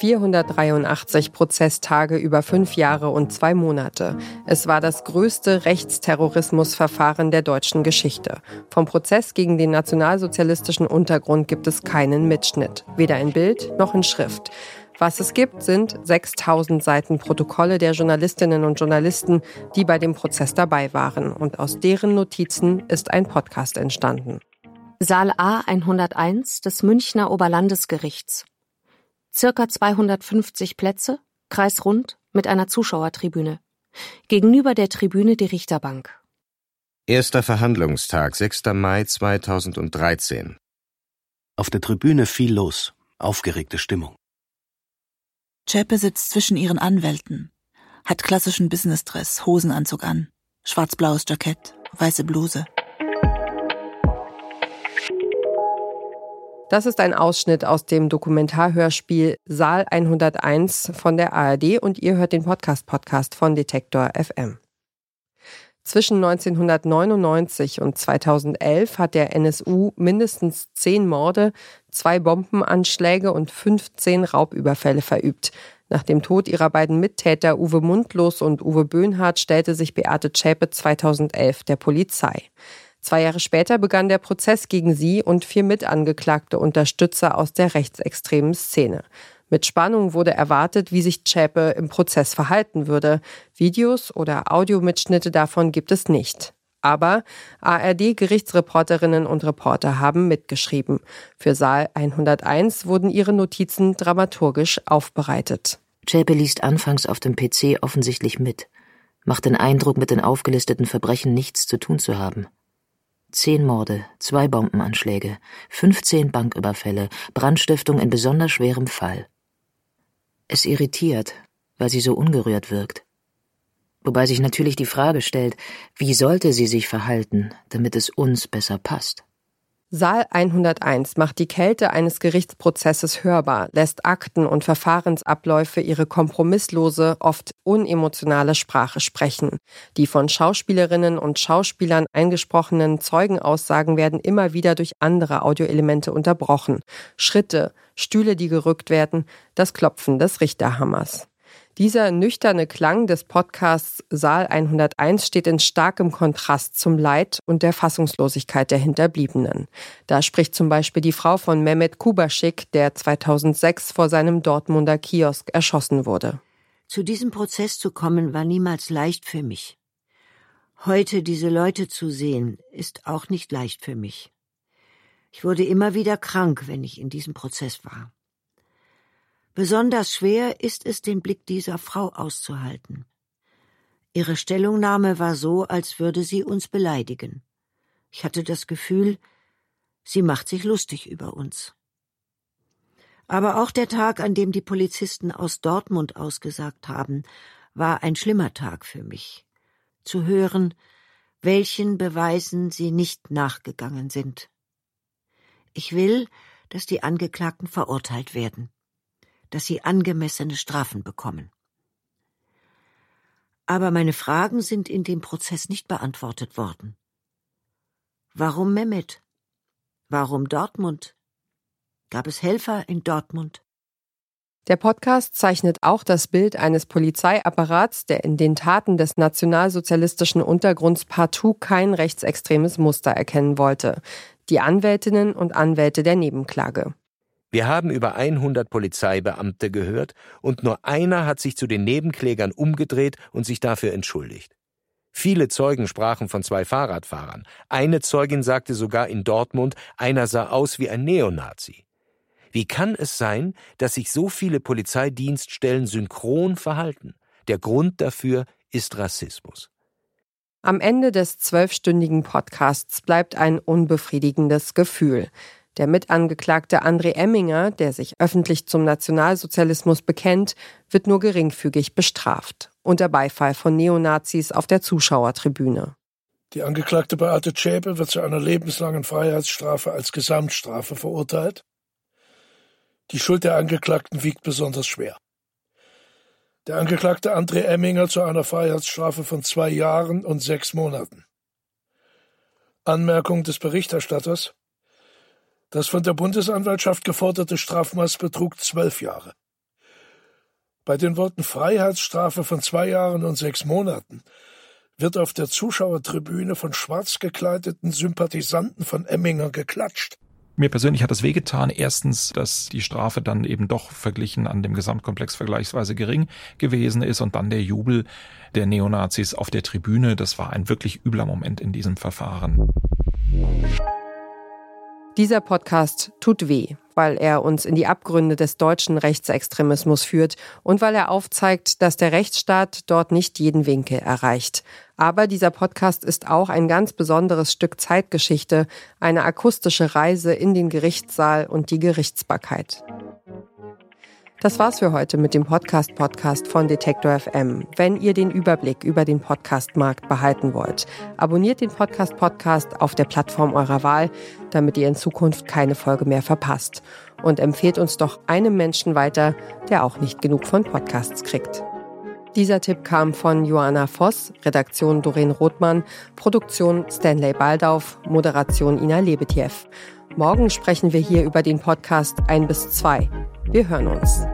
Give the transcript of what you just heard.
483 Prozesstage über fünf Jahre und zwei Monate. Es war das größte Rechtsterrorismusverfahren der deutschen Geschichte. Vom Prozess gegen den nationalsozialistischen Untergrund gibt es keinen Mitschnitt, weder in Bild noch in Schrift. Was es gibt, sind 6000 Seiten Protokolle der Journalistinnen und Journalisten, die bei dem Prozess dabei waren. Und aus deren Notizen ist ein Podcast entstanden. Saal A 101 des Münchner Oberlandesgerichts circa 250 Plätze, kreisrund mit einer Zuschauertribüne. Gegenüber der Tribüne die Richterbank. Erster Verhandlungstag, 6. Mai 2013. Auf der Tribüne viel los, aufgeregte Stimmung. Chepe sitzt zwischen ihren Anwälten, hat klassischen Businessdress, Hosenanzug an, schwarz-blaues Jackett, weiße Bluse. Das ist ein Ausschnitt aus dem Dokumentarhörspiel Saal 101 von der ARD und ihr hört den Podcast-Podcast von Detektor FM. Zwischen 1999 und 2011 hat der NSU mindestens zehn Morde, zwei Bombenanschläge und 15 Raubüberfälle verübt. Nach dem Tod ihrer beiden Mittäter Uwe Mundlos und Uwe Böhnhardt stellte sich Beate Zschäpe 2011 der Polizei. Zwei Jahre später begann der Prozess gegen sie und vier mitangeklagte Unterstützer aus der rechtsextremen Szene. Mit Spannung wurde erwartet, wie sich Zschäpe im Prozess verhalten würde. Videos oder Audiomitschnitte davon gibt es nicht. Aber ARD-Gerichtsreporterinnen und Reporter haben mitgeschrieben. Für Saal 101 wurden ihre Notizen dramaturgisch aufbereitet. Zschäpe liest anfangs auf dem PC offensichtlich mit, macht den Eindruck, mit den aufgelisteten Verbrechen nichts zu tun zu haben. Zehn Morde, zwei Bombenanschläge, 15 Banküberfälle, Brandstiftung in besonders schwerem Fall. Es irritiert, weil sie so ungerührt wirkt. Wobei sich natürlich die Frage stellt, wie sollte sie sich verhalten, damit es uns besser passt? Saal 101 macht die Kälte eines Gerichtsprozesses hörbar, lässt Akten und Verfahrensabläufe ihre kompromisslose, oft unemotionale Sprache sprechen. Die von Schauspielerinnen und Schauspielern eingesprochenen Zeugenaussagen werden immer wieder durch andere Audioelemente unterbrochen. Schritte, Stühle, die gerückt werden, das Klopfen des Richterhammers. Dieser nüchterne Klang des Podcasts Saal 101 steht in starkem Kontrast zum Leid und der Fassungslosigkeit der Hinterbliebenen. Da spricht zum Beispiel die Frau von Mehmet Kubaschik, der 2006 vor seinem Dortmunder Kiosk erschossen wurde. Zu diesem Prozess zu kommen war niemals leicht für mich. Heute diese Leute zu sehen, ist auch nicht leicht für mich. Ich wurde immer wieder krank, wenn ich in diesem Prozess war. Besonders schwer ist es, den Blick dieser Frau auszuhalten. Ihre Stellungnahme war so, als würde sie uns beleidigen. Ich hatte das Gefühl, sie macht sich lustig über uns. Aber auch der Tag, an dem die Polizisten aus Dortmund ausgesagt haben, war ein schlimmer Tag für mich. Zu hören, welchen Beweisen sie nicht nachgegangen sind. Ich will, dass die Angeklagten verurteilt werden dass sie angemessene Strafen bekommen. Aber meine Fragen sind in dem Prozess nicht beantwortet worden. Warum Mehmet? Warum Dortmund? Gab es Helfer in Dortmund? Der Podcast zeichnet auch das Bild eines Polizeiapparats, der in den Taten des nationalsozialistischen Untergrunds partout kein rechtsextremes Muster erkennen wollte. Die Anwältinnen und Anwälte der Nebenklage. Wir haben über 100 Polizeibeamte gehört und nur einer hat sich zu den Nebenklägern umgedreht und sich dafür entschuldigt. Viele Zeugen sprachen von zwei Fahrradfahrern. Eine Zeugin sagte sogar in Dortmund, einer sah aus wie ein Neonazi. Wie kann es sein, dass sich so viele Polizeidienststellen synchron verhalten? Der Grund dafür ist Rassismus. Am Ende des zwölfstündigen Podcasts bleibt ein unbefriedigendes Gefühl. Der Mitangeklagte André Emminger, der sich öffentlich zum Nationalsozialismus bekennt, wird nur geringfügig bestraft, unter Beifall von Neonazis auf der Zuschauertribüne. Die Angeklagte Beate Zschäpe wird zu einer lebenslangen Freiheitsstrafe als Gesamtstrafe verurteilt. Die Schuld der Angeklagten wiegt besonders schwer. Der Angeklagte André Emminger zu einer Freiheitsstrafe von zwei Jahren und sechs Monaten. Anmerkung des Berichterstatters Das von der Bundesanwaltschaft geforderte Strafmaß betrug zwölf Jahre. Bei den Worten Freiheitsstrafe von zwei Jahren und sechs Monaten wird auf der Zuschauertribüne von schwarz gekleideten Sympathisanten von Emminger geklatscht. Mir persönlich hat das wehgetan. Erstens, dass die Strafe dann eben doch verglichen an dem Gesamtkomplex vergleichsweise gering gewesen ist und dann der Jubel der Neonazis auf der Tribüne. Das war ein wirklich übler Moment in diesem Verfahren. Dieser Podcast tut weh, weil er uns in die Abgründe des deutschen Rechtsextremismus führt und weil er aufzeigt, dass der Rechtsstaat dort nicht jeden Winkel erreicht. Aber dieser Podcast ist auch ein ganz besonderes Stück Zeitgeschichte, eine akustische Reise in den Gerichtssaal und die Gerichtsbarkeit. Das war's für heute mit dem Podcast Podcast von Detektor FM. Wenn ihr den Überblick über den Podcast-Markt behalten wollt, abonniert den Podcast Podcast auf der Plattform eurer Wahl, damit ihr in Zukunft keine Folge mehr verpasst. Und empfehlt uns doch einem Menschen weiter, der auch nicht genug von Podcasts kriegt. Dieser Tipp kam von Joanna Voss, Redaktion Doreen Rothmann, Produktion Stanley Baldauf, Moderation Ina Lebetjew. Morgen sprechen wir hier über den Podcast 1 bis 2. Wir hören uns.